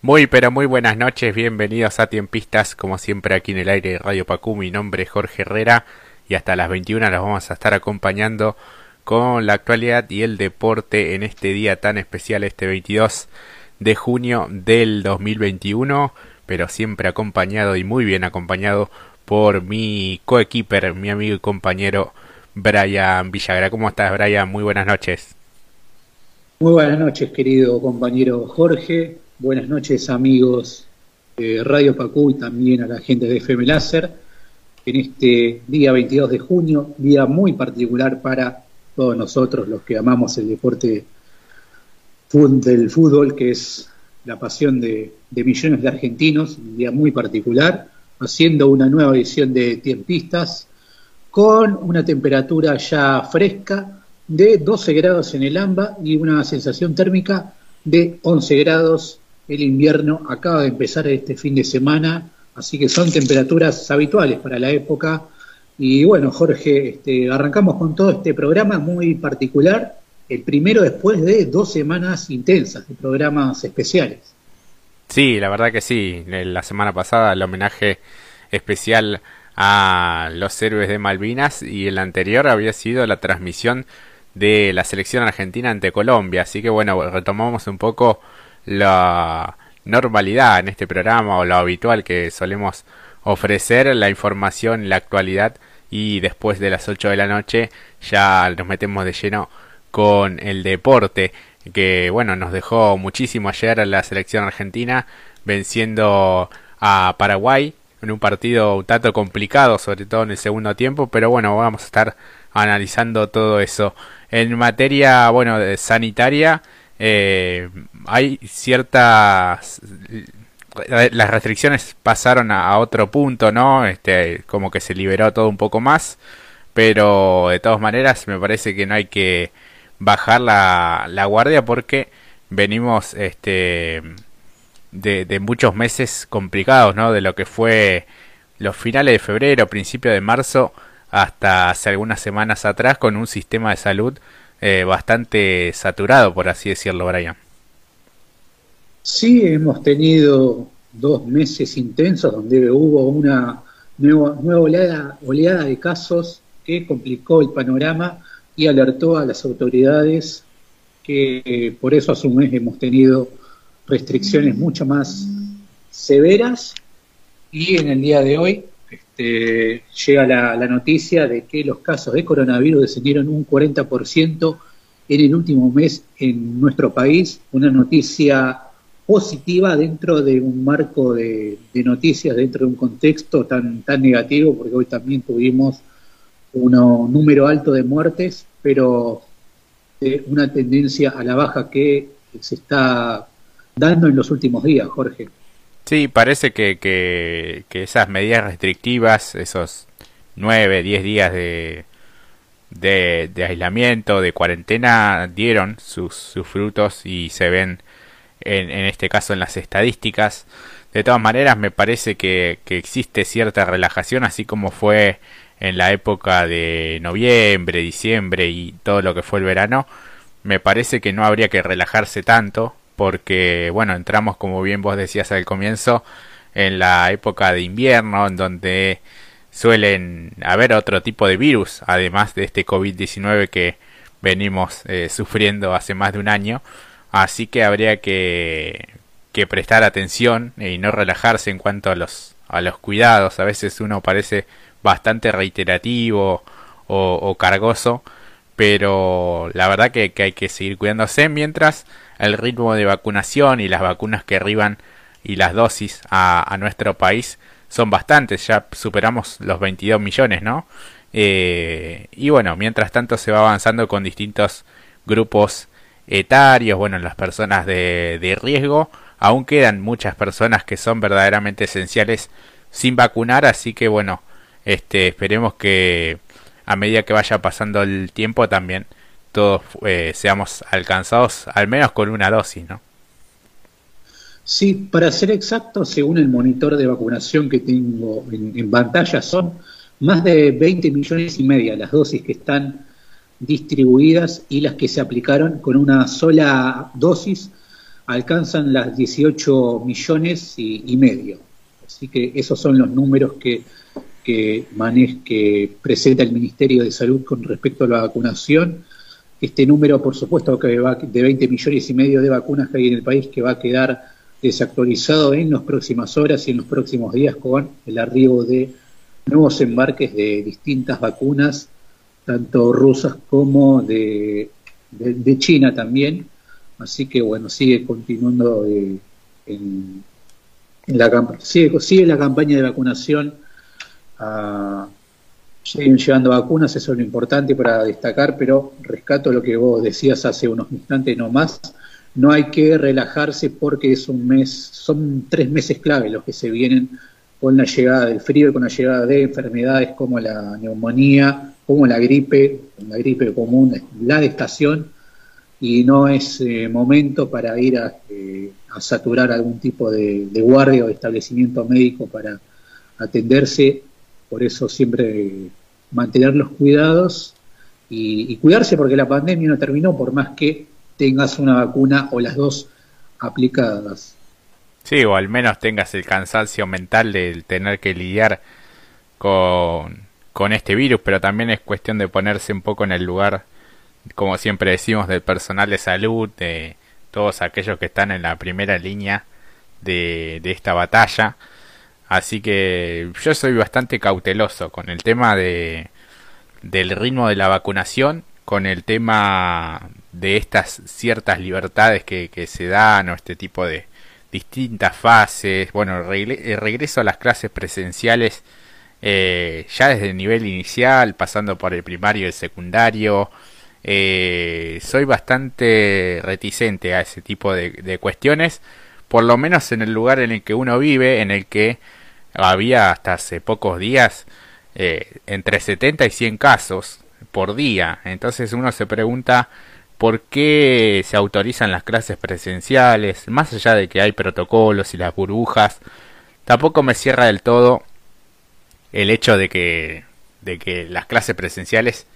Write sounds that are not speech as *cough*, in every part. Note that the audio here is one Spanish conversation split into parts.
Muy pero muy buenas noches, bienvenidos a Tiempistas, como siempre aquí en el aire de Radio Pacú, mi nombre es Jorge Herrera y hasta las 21 los vamos a estar acompañando con la actualidad y el deporte en este día tan especial, este 22 de junio del 2021, pero siempre acompañado y muy bien acompañado por mi coequiper, mi amigo y compañero Brian Villagra. ¿Cómo estás, Brian? Muy buenas noches. Muy buenas noches, querido compañero Jorge. Buenas noches, amigos de Radio Pacú y también a la gente de FM Láser. En este día 22 de junio, día muy particular para todos nosotros, los que amamos el deporte del fútbol, que es la pasión de, millones de argentinos, un día muy particular, haciendo una nueva edición de Tiempistas con una temperatura ya fresca de 12 grados en el AMBA y una sensación térmica de 11 grados el invierno acaba de empezar este fin de semana, así que son temperaturas habituales para la época. Y bueno, Jorge, este, arrancamos con todo este programa muy particular, el primero después de dos semanas intensas de programas especiales. Sí, la verdad que sí. La semana pasada el homenaje especial a los héroes de Malvinas y el anterior había sido la transmisión de la selección argentina ante Colombia. Así que bueno, retomamos un poco la normalidad en este programa o lo habitual que solemos ofrecer, la información, la actualidad y después de las 8 de la noche ya nos metemos de lleno con el deporte que bueno nos dejó muchísimo ayer la selección argentina venciendo a Paraguay en un partido un tanto complicado sobre todo en el segundo tiempo pero bueno vamos a estar analizando todo eso. En materia bueno sanitaria eh, hay ciertas las restricciones pasaron a, otro punto, ¿no? Este, como que se liberó todo un poco más, pero de todas maneras me parece que no hay que bajar la, la guardia porque venimos este de, de, muchos meses complicados, ¿no? De lo que fue los finales de febrero, principio de marzo, hasta hace algunas semanas atrás con un sistema de salud eh, bastante saturado, por así decirlo, Brian. Sí, hemos tenido dos meses intensos donde hubo una nueva, nueva oleada, de casos que complicó el panorama y alertó a las autoridades que eh, por eso hace un mes hemos tenido restricciones mucho más severas y en el día de hoy este, llega la, noticia de que los casos de coronavirus descendieron un 40% en el último mes en nuestro país, una noticia positiva dentro de un marco de, noticias, dentro de un contexto tan, tan negativo, porque hoy también tuvimos un número alto de muertes, pero una tendencia a la baja que se está dando en los últimos días, Jorge. Sí, parece que, que, esas medidas restrictivas, esos nueve, diez días de, de, aislamiento, de cuarentena, dieron sus, sus frutos y se ven en, en, este caso en las estadísticas. De todas maneras, me parece que, que existe cierta relajación, así como fue en la época de noviembre, diciembre y todo lo que fue el verano. Me parece que no habría que relajarse tanto, porque, bueno, entramos, como bien vos decías al comienzo, en la época de invierno, en donde suelen haber otro tipo de virus, además de este COVID-19 que venimos eh, sufriendo hace más de un año. Así que habría que, que prestar atención y no relajarse en cuanto a los, a los cuidados. A veces uno parece bastante reiterativo o, o cargoso, pero la verdad que, que hay que seguir cuidándose mientras el ritmo de vacunación y las vacunas que arriban y las dosis a, nuestro país son bastantes, ya superamos los 22 millones, ¿no? Eh, y bueno, mientras tanto se va avanzando con distintos grupos etarios, bueno, las personas de, de riesgo, aún quedan muchas personas que son verdaderamente esenciales sin vacunar, así que bueno, este, esperemos que a medida que vaya pasando el tiempo también todos eh, seamos alcanzados al menos con una dosis, ¿no? Sí, para ser exacto, según el monitor de vacunación que tengo en, pantalla, son más de 20 millones y media las dosis que están distribuidas y las que se aplicaron con una sola dosis alcanzan las 18 millones y, medio. Así que esos son los números que, que, que presenta el Ministerio de Salud con respecto a la vacunación. Este número, por supuesto, que va de 20 millones y medio de vacunas que hay en el país, que va a quedar desactualizado en las próximas horas y en los próximos días con el arribo de nuevos embarques de distintas vacunas, tanto rusas como de, de, China también. Así que bueno, sigue continuando eh, en, la sigue, sigue la campaña de vacunación. Siguen llevando vacunas, eso es lo importante para destacar, pero rescato lo que vos decías hace unos instantes no más. No hay que relajarse porque es un mes, son tres meses clave los que se vienen con la llegada del frío y con la llegada de enfermedades como la neumonía, como la gripe, la gripe común, la de estación, y no es eh, momento para ir eh, a, saturar algún tipo de, guardia o establecimiento médico para atenderse, por eso siempre mantener los cuidados y, cuidarse porque la pandemia no terminó por más que tengas una vacuna o las dos aplicadas. Sí, o al menos tengas el cansancio mental de tener que lidiar con, con este virus, pero también es cuestión de ponerse un poco en el lugar, como siempre decimos, del personal de salud, de todos aquellos que están en la primera línea de, de esta batalla. Así que yo soy bastante cauteloso con el tema de, del ritmo de la vacunación, con el tema de estas ciertas libertades que, se dan o este tipo de, distintas fases, bueno, el eh, regreso a las clases presenciales eh, ya desde el nivel inicial, pasando por el primario y el secundario. Eh, soy bastante reticente a ese tipo de, cuestiones, por lo menos en el lugar en el que uno vive, en el que había hasta hace pocos días entre 70 y 100 casos por día. Entonces uno se pregunta por qué se autorizan las clases presenciales, más allá de que hay protocolos y las burbujas, tampoco me cierra del todo el hecho de que, de que las clases presenciales,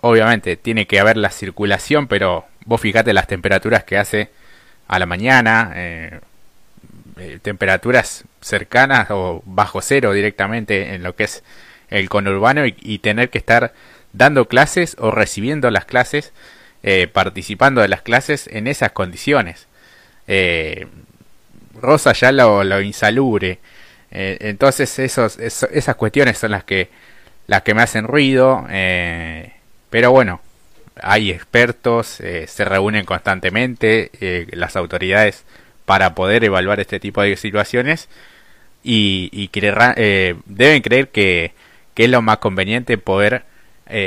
obviamente tiene que haber la circulación, pero vos fijate las temperaturas que hace a la mañana, eh, eh, temperaturas cercanas o bajo cero directamente en lo que es el conurbano y tener que estar dando clases o recibiendo las clases eh, participando de las clases en esas condiciones. Eh, Rosa ya lo, insalubre. Entonces esos, esas cuestiones son las que, las que me hacen ruido. pero bueno, hay expertos, se reúnen constantemente las autoridades para poder evaluar este tipo de situaciones y, y deben creer que, que, es lo más conveniente poder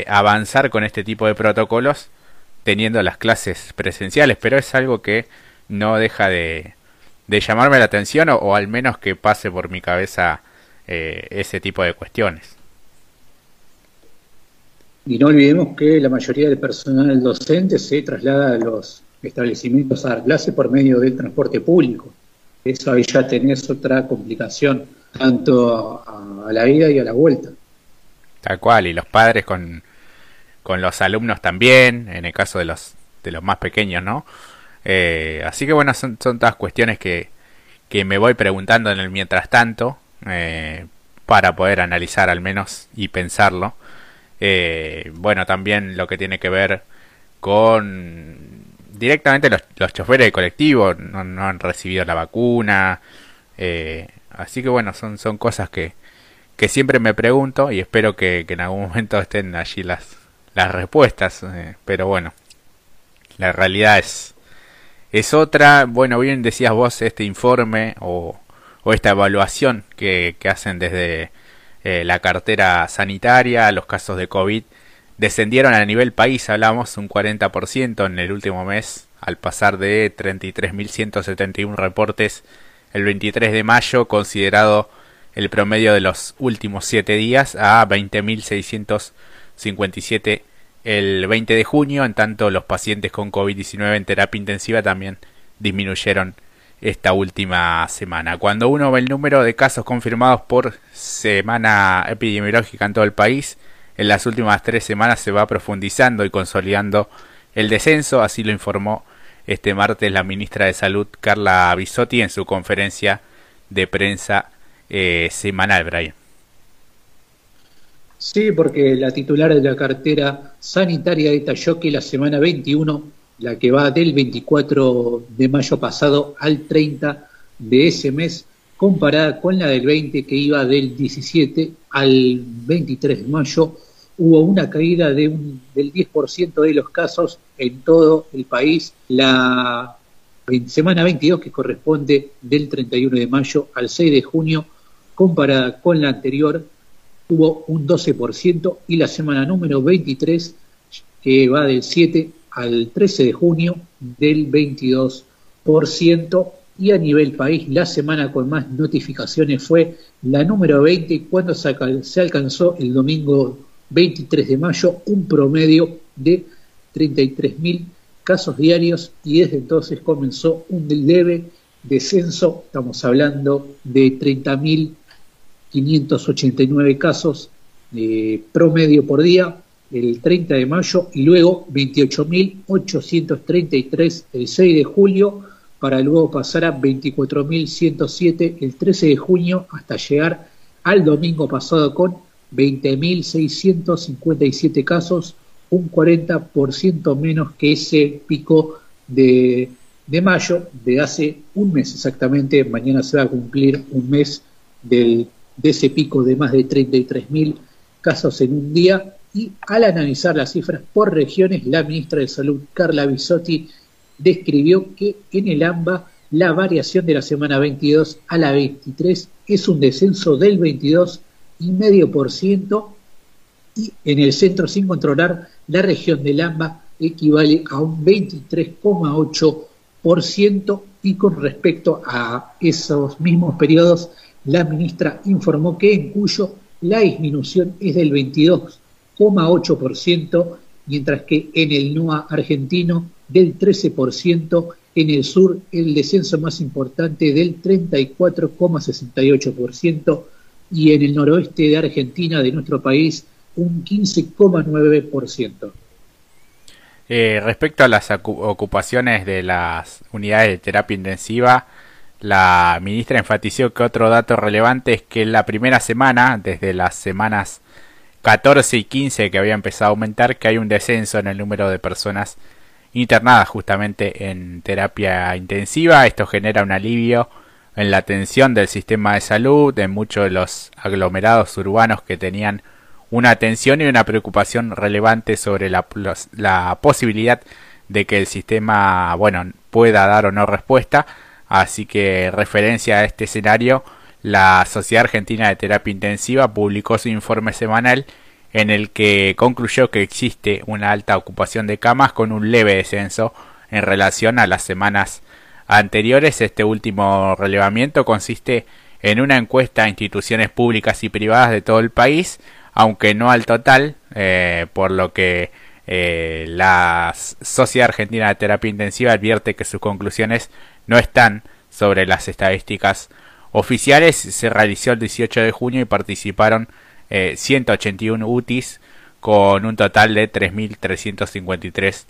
avanzar con este tipo de protocolos teniendo las clases presenciales, pero es algo que no deja de, de llamarme la atención o, al menos que pase por mi cabeza eh, ese tipo de cuestiones. Y no olvidemos que la mayoría del personal docente se traslada a los establecimientos a dar clase por medio del transporte público. Eso ahí ya tenés otra complicación, tanto a la ida y a la vuelta. Tal cual, y los padres con, con los alumnos también, en el caso de los, de los más pequeños, ¿no? Eh, así que bueno, son, son todas cuestiones que, que me voy preguntando en el mientras tanto, eh, para poder analizar al menos y pensarlo. Eh, bueno, también lo que tiene que ver con directamente los, los choferes de colectivo no, no, han recibido la vacuna. así que bueno, son, son cosas que, que siempre me pregunto y espero que, que en algún *laughs* momento estén allí las, las respuestas, eh, pero bueno, la realidad es, es otra. Bueno, bien decías vos este informe o, o esta evaluación que, que hacen desde eh, la cartera sanitaria, los casos de COVID descendieron a nivel país, hablamos un 40% en el último mes, al pasar de 33.171 reportes el 23 de mayo, considerado el promedio de los últimos 7 días, a 20.600 57 el 20 de junio, en tanto los pacientes con COVID-19 en terapia intensiva también disminuyeron esta última semana. Cuando uno ve el número de casos confirmados por semana epidemiológica en todo el país, en las últimas tres semanas se va profundizando y consolidando el descenso, así lo informó este martes la ministra de Salud, Carla Bisotti, en su conferencia de prensa eh, semanal, Brian. Sí, porque la titular de la cartera sanitaria detalló que la semana 21, la que va del 24 de mayo pasado al 30 de ese mes, comparada con la del 20 que iba del 17 al 23 de mayo, hubo una caída del 10% de los casos en todo el país. La semana 22, que corresponde del 31 de mayo al 6 de junio, comparada con la anterior, hubo un 12% y la semana número 23, que va del 7 al 13 de junio, del 22%. Y a nivel país, la semana con más notificaciones fue la número 20, cuando se alcanzó el domingo 23 de mayo un promedio de 33.000 casos diarios y desde entonces comenzó un leve descenso, estamos hablando de 30.589 casos eh, promedio por día el 30 de mayo y luego 28.833 el 6 de julio para luego pasar a 24.107 el 13 de junio hasta llegar al domingo pasado con 20.657 casos, un 40% menos que ese pico de, de, mayo de hace un mes exactamente. Mañana se va a cumplir un mes del, de ese pico de más de 33.000 casos en un día. Y al analizar las cifras por regiones, la ministra de Salud, Carla Bisotti, describió que en el AMBA la variación de la semana 22 a la 23 es un descenso del 22 y medio por ciento y en el centro sin controlar la región del AMBA equivale a un 23,8% y con respecto a esos mismos periodos la ministra informó que en Cuyo la disminución es del 22,8%, mientras que en el NOA argentino del 13%, en el sur el descenso más importante del 34,68%, y en el noroeste de Argentina, de nuestro país, un 15,9%. Eh, respecto a las ocupaciones de las unidades de terapia intensiva, la ministra enfatizó que otro dato relevante es que en la primera semana, desde las semanas 14 y 15 que había empezado a aumentar, que hay un descenso en el número de personas internadas justamente en terapia intensiva. Esto genera un alivio en la atención del sistema de salud, en muchos de los aglomerados urbanos que tenían una atención y una preocupación relevante sobre la, la posibilidad de que el sistema, bueno, pueda dar o no respuesta. Así que, referencia a este escenario, la Sociedad Argentina de Terapia Intensiva publicó su informe semanal en el que concluyó que existe una alta ocupación de camas con un leve descenso en relación a las semanas anteriores, este último relevamiento consiste en una encuesta a instituciones públicas y privadas de todo el país, aunque no al total, eh, por lo que eh, la Sociedad Argentina de Terapia Intensiva advierte que sus conclusiones no están sobre las estadísticas oficiales. Se realizó el 18 de junio y participaron 181 eh, UTIs con un total de 3.353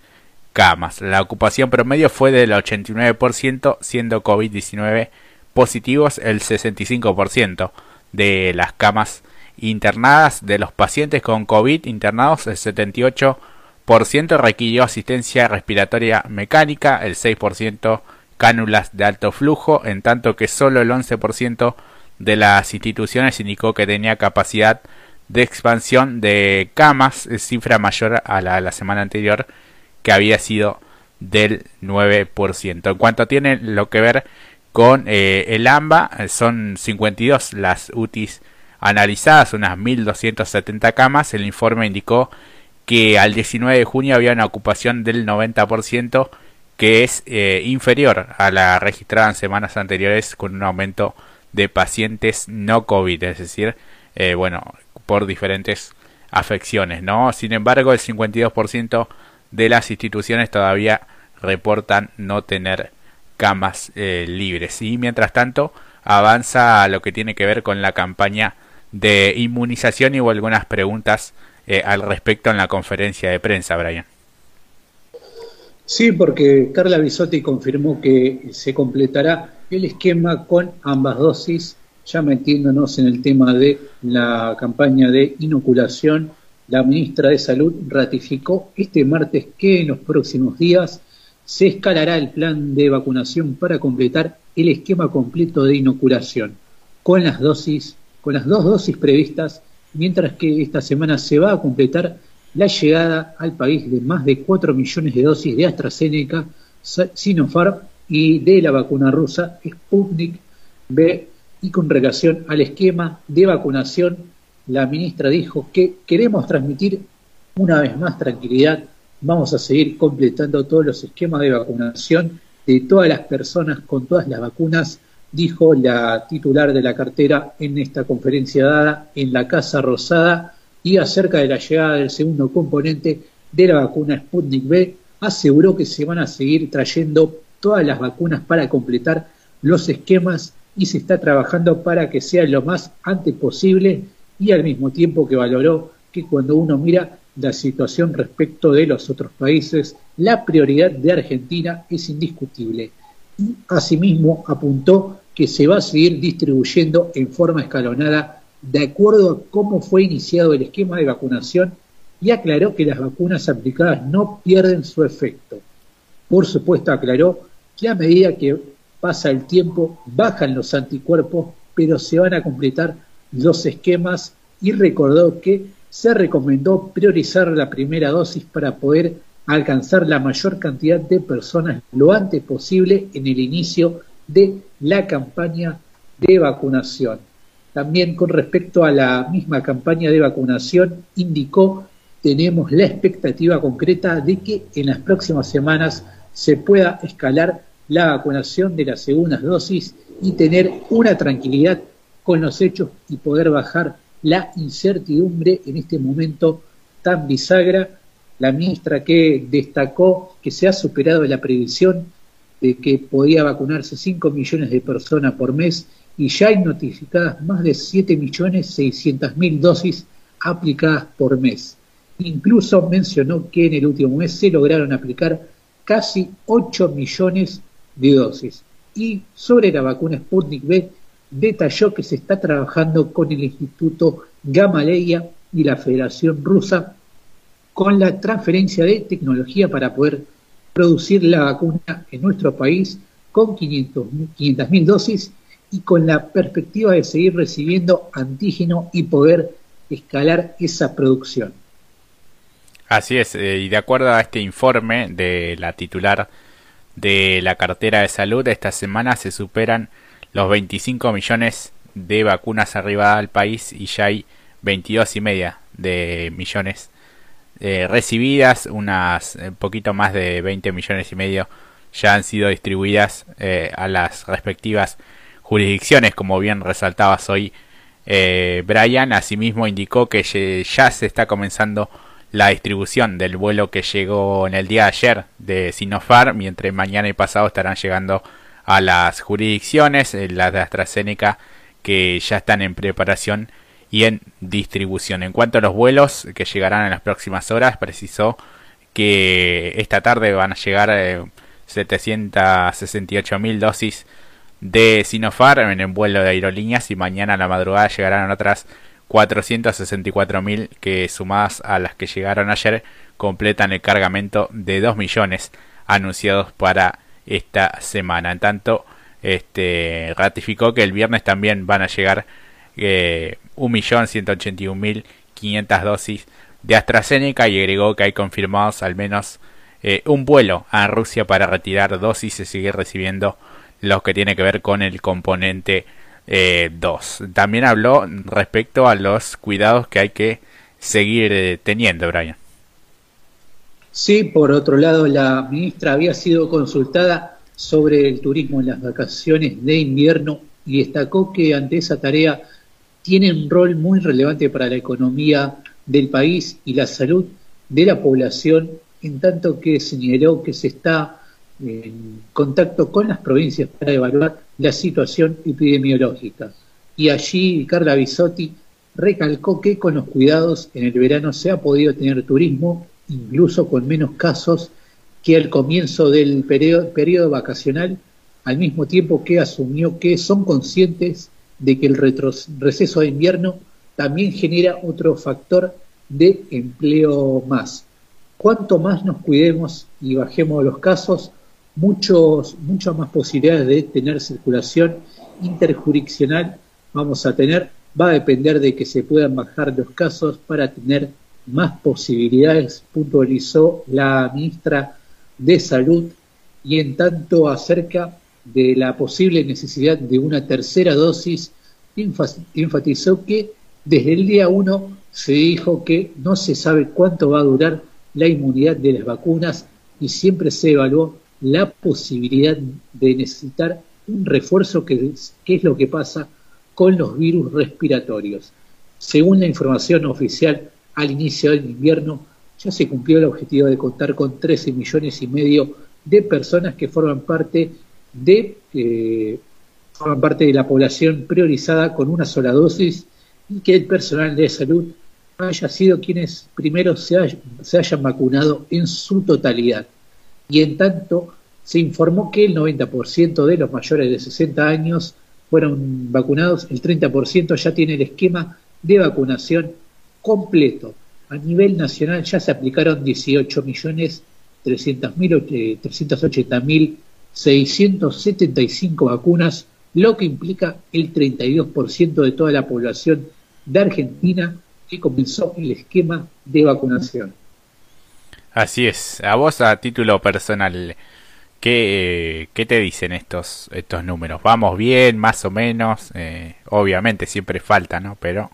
camas. La ocupación promedio fue del 89%, siendo COVID-19 positivos el 65% de las camas internadas. De los pacientes con COVID internados, el 78% requirió asistencia respiratoria mecánica, el 6% cánulas de alto flujo, en tanto que solo el 11% de las instituciones indicó que tenía capacidad de expansión de camas, cifra mayor a la de la semana anterior que había sido del 9%. En cuanto tiene lo que ver con eh, el AMBA, son 52 las UTIs analizadas, unas 1.270 camas. El informe indicó que al 19 de junio había una ocupación del 90%, que es eh, inferior a la registrada en semanas anteriores con un aumento de pacientes no COVID, es decir, eh, bueno, por diferentes afecciones, ¿no? Sin embargo, el 52% de las instituciones todavía reportan no tener camas eh, libres. Y mientras tanto avanza lo que tiene que ver con la campaña de inmunización y hubo algunas preguntas eh, al respecto en la conferencia de prensa, Brian. Sí, porque Carla Bisotti confirmó que se completará el esquema con ambas dosis, ya metiéndonos en el tema de la campaña de inoculación. La ministra de Salud ratificó este martes que en los próximos días se escalará el plan de vacunación para completar el esquema completo de inoculación con las dosis, con las dos dosis previstas, mientras que esta semana se va a completar la llegada al país de más de 4 millones de dosis de AstraZeneca, Sinopharm y de la vacuna rusa Sputnik B y con relación al esquema de vacunación, la ministra dijo que queremos transmitir una vez más tranquilidad, vamos a seguir completando todos los esquemas de vacunación de todas las personas con todas las vacunas, dijo la titular de la cartera en esta conferencia dada en la Casa Rosada y acerca de la llegada del segundo componente de la vacuna Sputnik B, aseguró que se van a seguir trayendo todas las vacunas para completar los esquemas y se está trabajando para que sea lo más antes posible y al mismo tiempo que valoró que cuando uno mira la situación respecto de los otros países, la prioridad de Argentina es indiscutible. Y asimismo apuntó que se va a seguir distribuyendo en forma escalonada de acuerdo a cómo fue iniciado el esquema de vacunación y aclaró que las vacunas aplicadas no pierden su efecto. Por supuesto, aclaró que a medida que pasa el tiempo bajan los anticuerpos, pero se van a completar los esquemas y recordó que se recomendó priorizar la primera dosis para poder alcanzar la mayor cantidad de personas lo antes posible en el inicio de la campaña de vacunación. También con respecto a la misma campaña de vacunación, indicó tenemos la expectativa concreta de que en las próximas semanas se pueda escalar la vacunación de las segundas dosis y tener una tranquilidad con los hechos y poder bajar la incertidumbre en este momento tan bisagra. La ministra que destacó que se ha superado la previsión de que podía vacunarse 5 millones de personas por mes y ya hay notificadas más de 7.600.000 dosis aplicadas por mes. Incluso mencionó que en el último mes se lograron aplicar casi 8 millones de dosis. Y sobre la vacuna Sputnik B, detalló que se está trabajando con el Instituto Gamaleya y la Federación Rusa con la transferencia de tecnología para poder producir la vacuna en nuestro país con 500.000 dosis y con la perspectiva de seguir recibiendo antígeno y poder escalar esa producción. Así es, eh, y de acuerdo a este informe de la titular de la cartera de salud, esta semana se superan los 25 millones de vacunas arribadas al país y ya hay 22 y media de millones eh, recibidas, unas un eh, poquito más de 20 millones y medio ya han sido distribuidas a las respectivas jurisdicciones, como bien resaltabas hoy, eh, Brian. Asimismo indicó que ya se está comenzando la distribución del vuelo que llegó en el día de ayer de Sinopharm, mientras mañana y pasado estarán llegando a las jurisdicciones, eh, las de AstraZeneca, que ya están en preparación y en distribución. En cuanto a los vuelos que llegarán en las próximas horas, precisó que esta tarde van a llegar eh, 768 mil dosis de Sinopharm en el vuelo de aerolíneas y mañana a la madrugada llegarán otras 464.000 que sumadas a las que llegaron ayer completan el cargamento de 2 millones anunciados para esta semana. En tanto, este, ratificó que el viernes también van a llegar eh, 1.181.500 dosis de AstraZeneca y agregó que hay confirmados al menos eh, un vuelo a Rusia para retirar dosis y seguir recibiendo los que tiene que ver con el componente 2. Eh, También habló respecto a los cuidados que hay que seguir eh, teniendo, Brian. Sí, por otro lado, la ministra había sido consultada sobre el turismo en las vacaciones de invierno y destacó que ante esa tarea tiene un rol muy relevante para la economía del país y la salud de la población, en tanto que señaló que se está en contacto con las provincias para evaluar la situación epidemiológica. Y allí Carla Bisotti recalcó que con los cuidados en el verano se ha podido tener turismo, incluso con menos casos que al comienzo del periodo, periodo vacacional, al mismo tiempo que asumió que son conscientes de que el receso de invierno también genera otro factor de empleo más. Cuanto más nos cuidemos y bajemos los casos, muchos, muchas más posibilidades de tener circulación interjurisdiccional vamos a tener. Va a depender de que se puedan bajar los casos para tener más posibilidades, puntualizó la ministra de Salud y en tanto acerca de la posible necesidad de una tercera dosis, enfatizó que desde el día 1 se dijo que no se sabe cuánto va a durar la inmunidad de las vacunas y siempre se evaluó la posibilidad de necesitar un refuerzo que es, lo que pasa con los virus respiratorios. Según la información oficial, al inicio del invierno ya se cumplió el objetivo de contar con 13 millones y medio de personas que forman parte de eh, forman parte de la población priorizada con una sola dosis y que el personal de salud haya sido quienes primero se, se hayan vacunado en su totalidad. Y en tanto, se informó que el 90% de los mayores de 60 años fueron vacunados, el 30% ya tiene el esquema de vacunación completo. A nivel nacional ya se aplicaron 18 millones 380.675 vacunas, lo que implica el 32% de toda la población de Argentina que comenzó el esquema de vacunación. Así es. A vos a título personal, ¿qué, qué te dicen estos, estos números? ¿Vamos bien, más o menos? Eh, obviamente siempre falta, ¿no? Pero...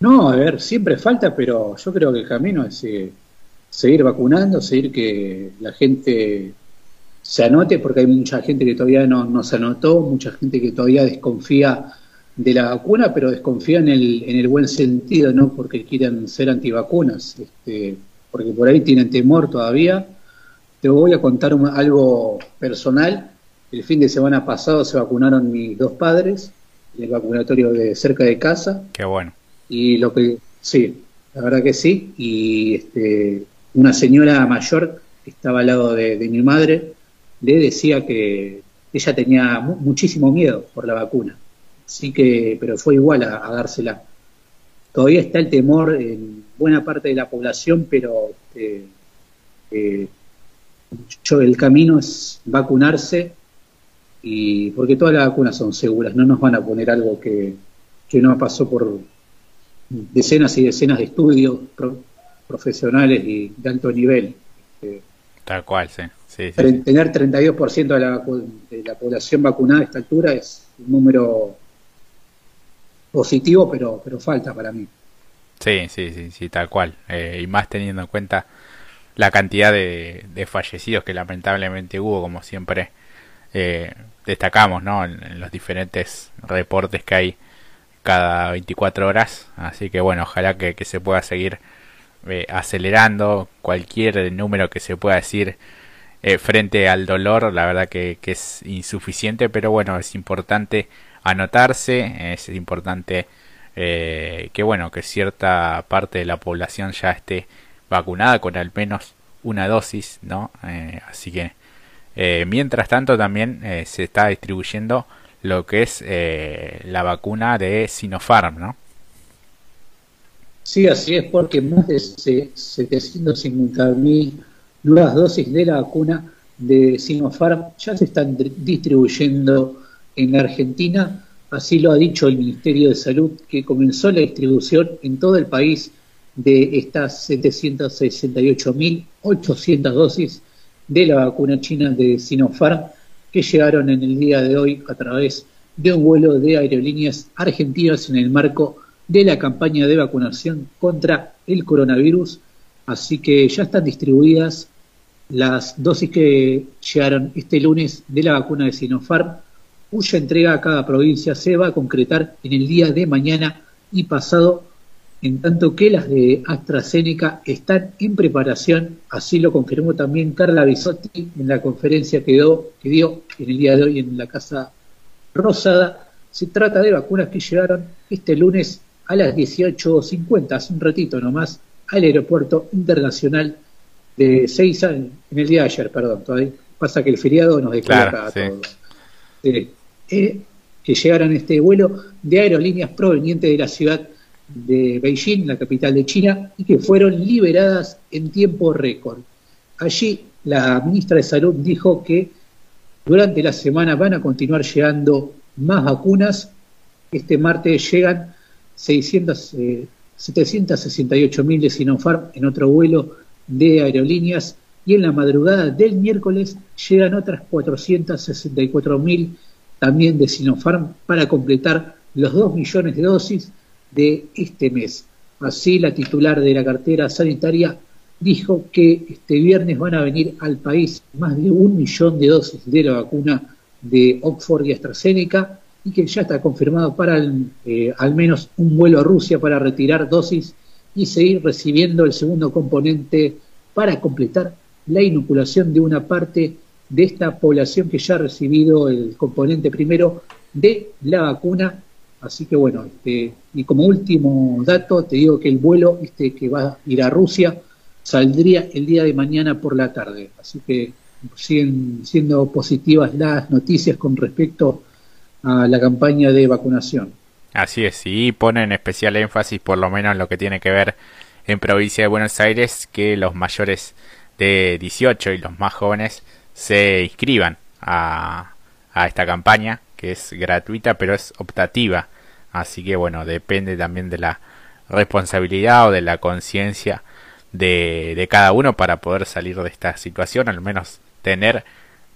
No, a ver, siempre falta, pero yo creo que el camino es eh, seguir vacunando, seguir que la gente se anote, porque hay mucha gente que todavía no, no se anotó, mucha gente que todavía desconfía de la vacuna, pero desconfía en el, en el buen sentido, no porque quieran ser antivacunas, este, porque por ahí tienen temor todavía. Te voy a contar algo personal. El fin de semana pasado se vacunaron mis dos padres, en el vacunatorio de cerca de casa. Qué bueno. Y lo que, sí, la verdad que sí. Y este, una señora mayor que estaba al lado de, mi madre le decía que ella tenía muchísimo miedo por la vacuna. Así que, pero fue igual a, dársela. Todavía está el temor en buena parte de la población, pero este, eh, yo, el camino es vacunarse y porque todas las vacunas son seguras, no nos van a poner algo que, que no pasó por decenas y decenas de estudios profesionales y de alto nivel. Este, Tal cual, sí. Tener 32% de la, de la población vacunada a esta altura es un número positivo, pero, pero falta para mí. Sí, sí, sí, sí, tal cual. Eh, y más teniendo en cuenta la cantidad de, fallecidos que lamentablemente hubo, como siempre eh, destacamos, ¿no? En, los diferentes reportes que hay cada 24 horas. Así que bueno, ojalá que, se pueda seguir eh, acelerando cualquier número que se pueda decir frente al dolor. La verdad que, que es insuficiente, pero bueno, es importante anotarse, es importante eh, que bueno, que cierta parte de la población ya esté vacunada con al menos una dosis, ¿no? Eh, así que eh, mientras tanto también se está distribuyendo lo que es la vacuna de Sinopharm, ¿no? Sí, así es, porque más de 750.000 nuevas dosis de la vacuna de Sinopharm ya se están distribuyendo en Argentina, así lo ha dicho el Ministerio de Salud, que comenzó la distribución en todo el país de estas 768.800 dosis de la vacuna china de Sinopharm que llegaron en el día de hoy a través de un vuelo de aerolíneas argentinas en el marco de la campaña de vacunación contra el coronavirus. Así que ya están distribuidas las dosis que llegaron este lunes de la vacuna de Sinopharm cuya entrega a cada provincia se va a concretar en el día de mañana y pasado, en tanto que las de AstraZeneca están en preparación, así lo confirmó también Carla Bisotti en la conferencia que dio, que dio en el día de hoy en la Casa Rosada. Se trata de vacunas que llegaron este lunes a las 18.50, hace un ratito nomás, al Aeropuerto Internacional de seis años, en el día de ayer, perdón, todavía pasa que el feriado nos descoloca a todos. Eh, eh, que llegaron este vuelo de aerolíneas provenientes de la ciudad de Beijing, la capital de China, y que fueron liberadas en tiempo récord. Allí la ministra de Salud dijo que durante la semana van a continuar llegando más vacunas. Este martes llegan 600, 768 mil de Sinopharm en otro vuelo de aerolíneas y en la madrugada del miércoles llegan otras 464 mil también de Sinopharm para completar los 2 millones de dosis de este mes. Así, la titular de la cartera sanitaria dijo que este viernes van a venir al país más de un millón de dosis de la vacuna de Oxford y AstraZeneca y que ya está confirmado para eh, al menos un vuelo a Rusia para retirar dosis y seguir recibiendo el segundo componente para completar la inoculación de una parte de esta población que ya ha recibido el componente primero de la vacuna. Así que bueno, este, y como último dato, te digo que el vuelo este, que va a ir a Rusia saldría el día de mañana por la tarde. Así que siguen siendo positivas las noticias con respecto a la campaña de vacunación. Así es, y ponen especial énfasis por lo menos en lo que tiene que ver en provincia de Buenos Aires, que los mayores de 18 y los más jóvenes se inscriban a, a esta campaña, que es gratuita pero es optativa. Así que bueno, depende también de la responsabilidad o de la conciencia de, de cada uno para poder salir de esta situación, al menos tener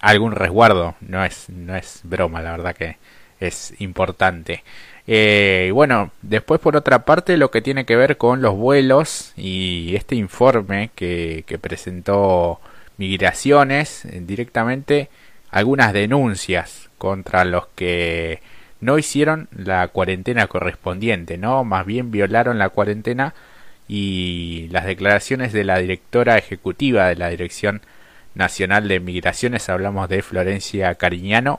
algún resguardo. No es, no es broma, la verdad que es importante. Eh, y bueno, después por otra parte lo que tiene que ver con los vuelos y este informe que, que presentó Migraciones eh, directamente algunas denuncias contra los que no hicieron la cuarentena correspondiente, ¿no? Más bien violaron la cuarentena y las declaraciones de la directora ejecutiva de la Dirección Nacional de Migraciones, hablamos de Florencia Cariñano,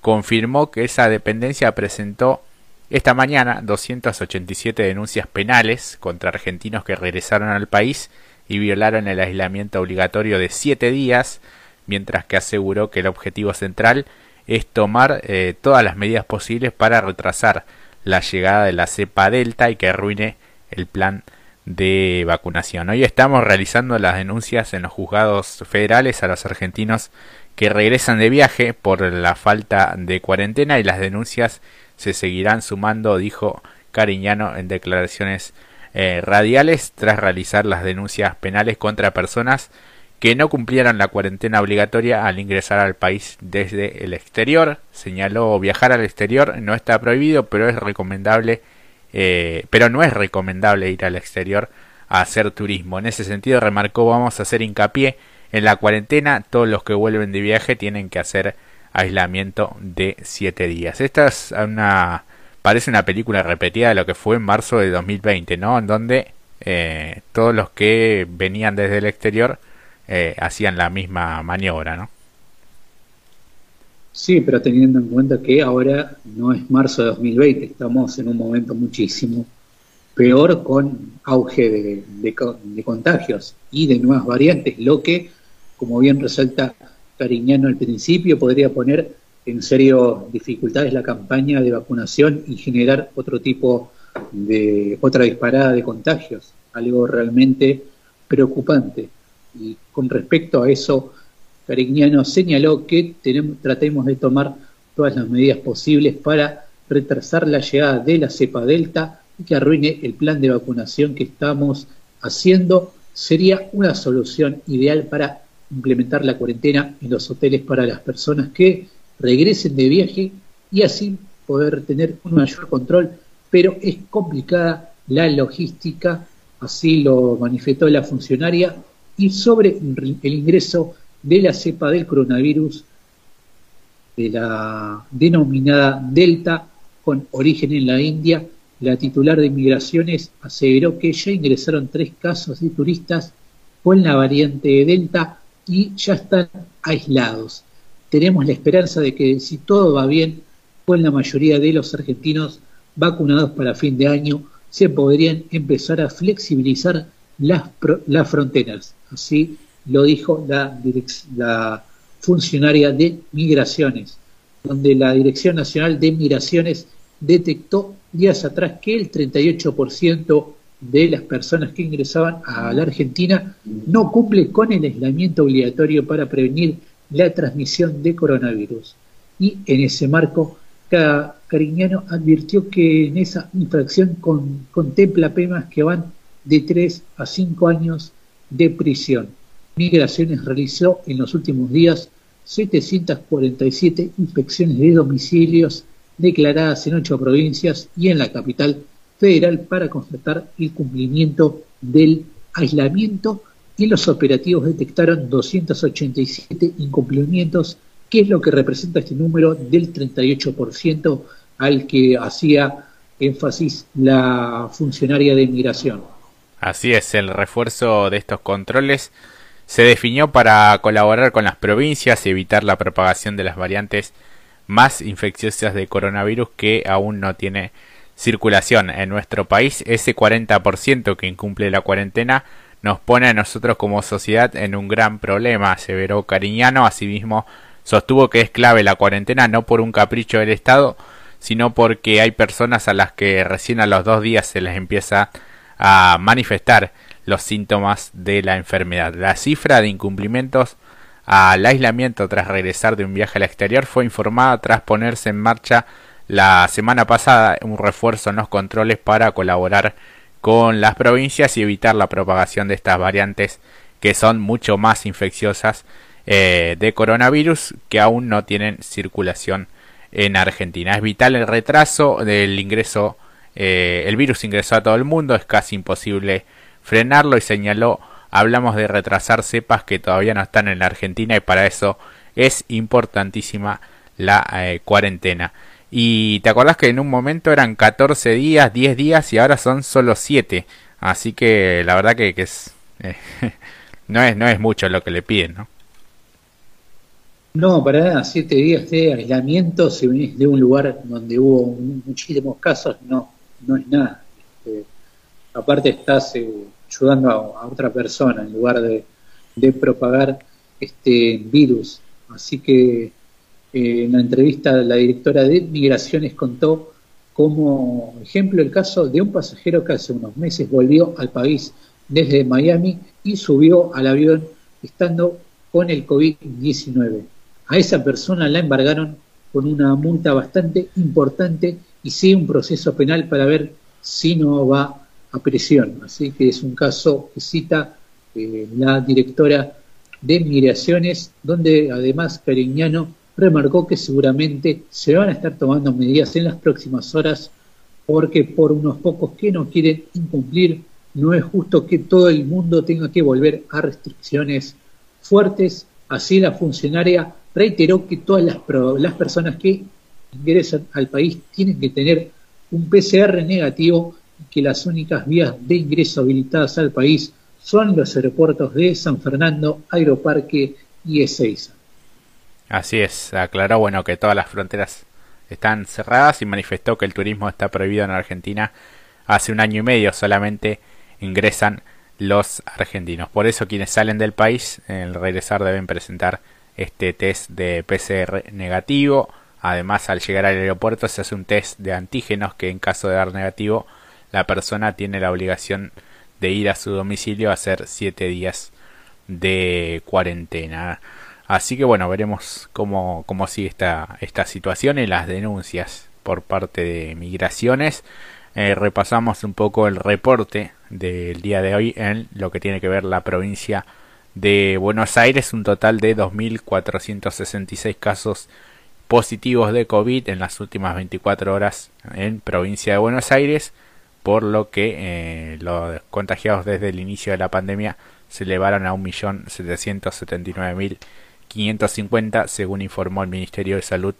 confirmó que esa dependencia presentó esta mañana 287 denuncias penales contra argentinos que regresaron al país y violaron el aislamiento obligatorio de siete días, mientras que aseguró que el objetivo central es tomar eh, todas las medidas posibles para retrasar la llegada de la cepa delta y que arruine el plan de vacunación. Hoy estamos realizando las denuncias en los juzgados federales a los argentinos que regresan de viaje por la falta de cuarentena y las denuncias se seguirán sumando, dijo Cariñano en declaraciones eh, radiales tras realizar las denuncias penales contra personas que no cumplieran la cuarentena obligatoria al ingresar al país desde el exterior. Señaló viajar al exterior no está prohibido, pero es recomendable, eh, pero no es recomendable ir al exterior a hacer turismo. En ese sentido, remarcó, vamos a hacer hincapié en la cuarentena, todos los que vuelven de viaje tienen que hacer aislamiento de 7 días. Esta es una parece una película repetida de lo que fue en marzo de 2020, ¿no? En donde eh, todos los que venían desde el exterior eh, hacían la misma maniobra, ¿no? Sí, pero teniendo en cuenta que ahora no es marzo de 2020, estamos en un momento muchísimo peor con auge de, de contagios y de nuevas variantes, lo que como bien resalta Cariñano al principio, podría poner en serio dificultades la campaña de vacunación y generar otro tipo de otra disparada de contagios, algo realmente preocupante. Y con respecto a eso, Cariñano señaló que tenemos, tratemos de tomar todas las medidas posibles para retrasar la llegada de la cepa delta y que arruine el plan de vacunación que estamos haciendo. Sería una solución ideal para implementar la cuarentena en los hoteles para las personas que regresen de viaje y así poder tener un mayor control, pero es complicada la logística, así lo manifestó la funcionaria, y sobre el ingreso de la cepa del coronavirus, de la denominada Delta, con origen en la India, la titular de Inmigraciones aseveró que ya ingresaron tres casos de turistas con la variante Delta y ya están aislados. Tenemos la esperanza de que si todo va bien, con la mayoría de los argentinos vacunados para fin de año, se podrían empezar a flexibilizar las, las fronteras. Así lo dijo la, la funcionaria de migraciones, donde la Dirección Nacional de Migraciones detectó días atrás que el 38% de las personas que ingresaban a la Argentina no cumple con el aislamiento obligatorio para prevenir la transmisión de coronavirus. Y en ese marco, Cariñano advirtió que en esa infracción contempla penas que van de 3 a 5 años de prisión. Migraciones realizó en los últimos días 747 inspecciones de domicilios declaradas en ocho provincias y en la capital federal para constatar el cumplimiento del aislamiento y los operativos detectaron 287 incumplimientos, que es lo que representa este número del 38% al que hacía énfasis la funcionaria de inmigración. Así es, el refuerzo de estos controles se definió para colaborar con las provincias y evitar la propagación de las variantes más infecciosas de coronavirus que aún no tiene circulación en nuestro país. Ese 40% que incumple la cuarentena nos pone a nosotros como sociedad en un gran problema, aseveró Cariñano. Asimismo, sostuvo que es clave la cuarentena no por un capricho del Estado, sino porque hay personas a las que recién a los dos días se les empieza a manifestar los síntomas de la enfermedad. La cifra de incumplimientos al aislamiento tras regresar de un viaje al exterior fue informada tras ponerse en marcha la semana pasada un refuerzo en los controles para colaborar con las provincias y evitar la propagación de estas variantes que son mucho más infecciosas eh, de coronavirus que aún no tienen circulación en Argentina. Es vital el retraso del ingreso, eh, el virus ingresó a todo el mundo, es casi imposible frenarlo y señaló hablamos de retrasar cepas que todavía no están en la Argentina y para eso es importantísima la eh, cuarentena. Y te acordás que en un momento eran 14 días, 10 días y ahora son solo 7. Así que la verdad que, es, eh, *laughs* no es no es mucho lo que le piden, ¿no? No, para nada, 7 días de aislamiento si venís de un lugar donde hubo muchísimos casos, no, no es nada. Este, aparte estás eh, ayudando a, otra persona en lugar de, propagar este virus. Así que eh, en la entrevista la directora de Migraciones contó como ejemplo el caso de un pasajero que hace unos meses volvió al país desde Miami y subió al avión estando con el COVID-19. A esa persona la embargaron con una multa bastante importante y sigue un proceso penal para ver si no va a prisión. Así que es un caso que cita eh, la directora de Migraciones, donde además Cariñano remarcó que seguramente se van a estar tomando medidas en las próximas horas porque por unos pocos que no quieren incumplir, no es justo que todo el mundo tenga que volver a restricciones fuertes. Así la funcionaria reiteró que todas las, las personas que ingresan al país tienen que tener un PCR negativo que las únicas vías de ingreso habilitadas al país son los aeropuertos de San Fernando, Aeroparque y Ezeiza. Así es, aclaró bueno que todas las fronteras están cerradas y manifestó que el turismo está prohibido en Argentina. Hace un año y medio solamente ingresan los argentinos. Por eso quienes salen del país, el regresar deben presentar este test de PCR negativo. Además, al llegar al aeropuerto se hace un test de antígenos que en caso de dar negativo la persona tiene la obligación de ir a su domicilio a hacer siete días de cuarentena. Así que bueno, veremos cómo, cómo sigue esta, esta situación y las denuncias por parte de migraciones. Eh, repasamos un poco el reporte del día de hoy en lo que tiene que ver la provincia de Buenos Aires, un total de 2.466 casos positivos de COVID en las últimas 24 horas en provincia de Buenos Aires por lo que eh, los contagiados desde el inicio de la pandemia se elevaron a 1.779.550 según informó el Ministerio de Salud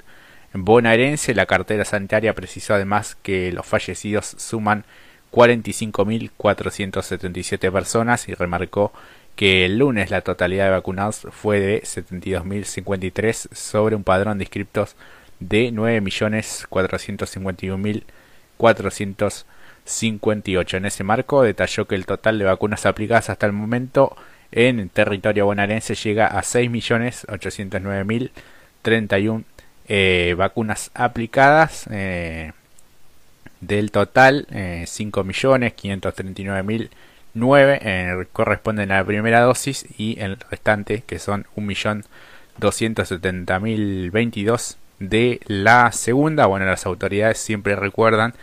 bonaerense. La cartera sanitaria precisó además que los fallecidos suman 45.477 personas y remarcó que el lunes la totalidad de vacunados fue de 72.053 sobre un padrón de inscriptos de 9.451.400 58. En ese marco detalló que el total de vacunas aplicadas hasta el momento en territorio bonaerense llega a 6.809.031 eh, vacunas aplicadas. Eh, del total, eh, 5.539.009 eh, corresponden a la primera dosis y el restante, que son 1.270.022 de la segunda. Bueno, las autoridades siempre recuerdan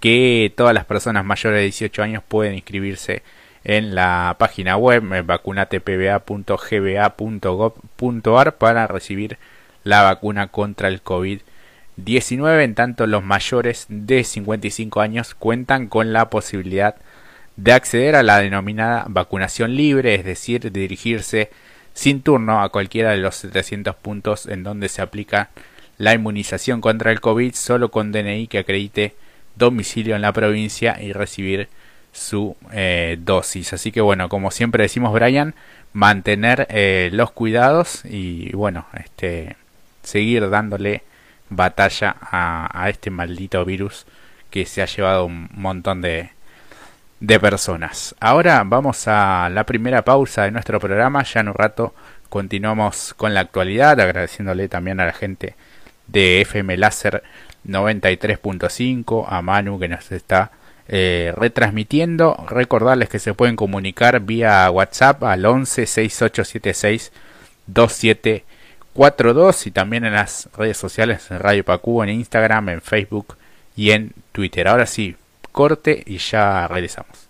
que todas las personas mayores de 18 años pueden inscribirse en la página web vacunatepba.gba.gov.ar para recibir la vacuna contra el COVID-19. En tanto, los mayores de 55 años cuentan con la posibilidad de acceder a la denominada vacunación libre, es decir, dirigirse sin turno a cualquiera de los 700 puntos en donde se aplica la inmunización contra el COVID solo con DNI que acredite domicilio en la provincia y recibir su eh, dosis. Así que bueno, como siempre decimos Brian, mantener eh, los cuidados y bueno, este seguir dándole batalla a, este maldito virus que se ha llevado un montón de, de personas. Ahora vamos a la primera pausa de nuestro programa. Ya en un rato continuamos con la actualidad, agradeciéndole también a la gente de FM Láser 93.5, a Manu que nos está eh, retransmitiendo. Recordarles que se pueden comunicar vía WhatsApp al 11 6876 2742 y también en las redes sociales en Radio Pacú, en Instagram, en Facebook y en Twitter. Ahora sí, corte y ya regresamos.